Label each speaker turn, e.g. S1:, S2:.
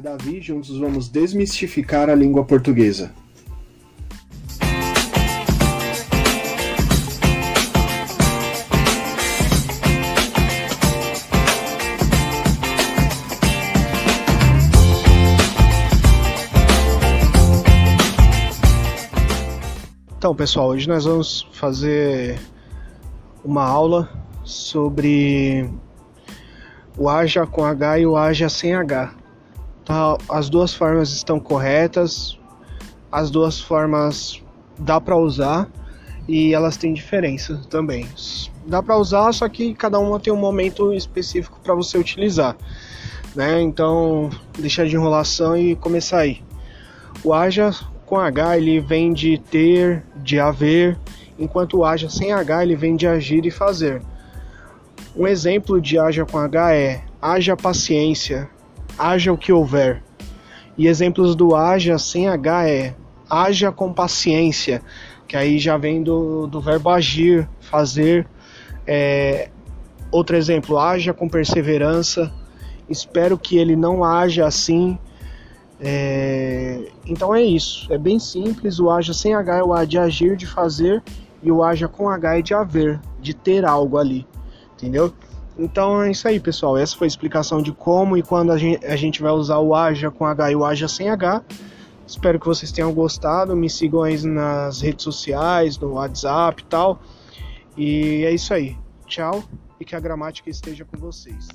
S1: Davi, juntos vamos desmistificar a língua portuguesa. Então, pessoal, hoje nós vamos fazer uma aula sobre o haja com H e o haja sem H. Tá, as duas formas estão corretas, as duas formas dá para usar e elas têm diferença também. Dá para usar, só que cada uma tem um momento específico para você utilizar, né? Então, deixar de enrolação e começar aí. O haja com H ele vem de ter, de haver, enquanto o haja sem H ele vem de agir e fazer. Um exemplo de haja com H é haja paciência, haja o que houver. E exemplos do haja sem H é haja com paciência, que aí já vem do, do verbo agir, fazer. É, outro exemplo, haja com perseverança. Espero que ele não haja assim. É, então é isso, é bem simples. O haja sem H é o A de agir, de fazer, e o haja com H é de haver, de ter algo ali entendeu? Então é isso aí, pessoal. Essa foi a explicação de como e quando a gente, a gente vai usar o Aja com H e o Aja sem H. Espero que vocês tenham gostado. Me sigam aí nas redes sociais, no WhatsApp e tal. E é isso aí. Tchau e que a gramática esteja com vocês.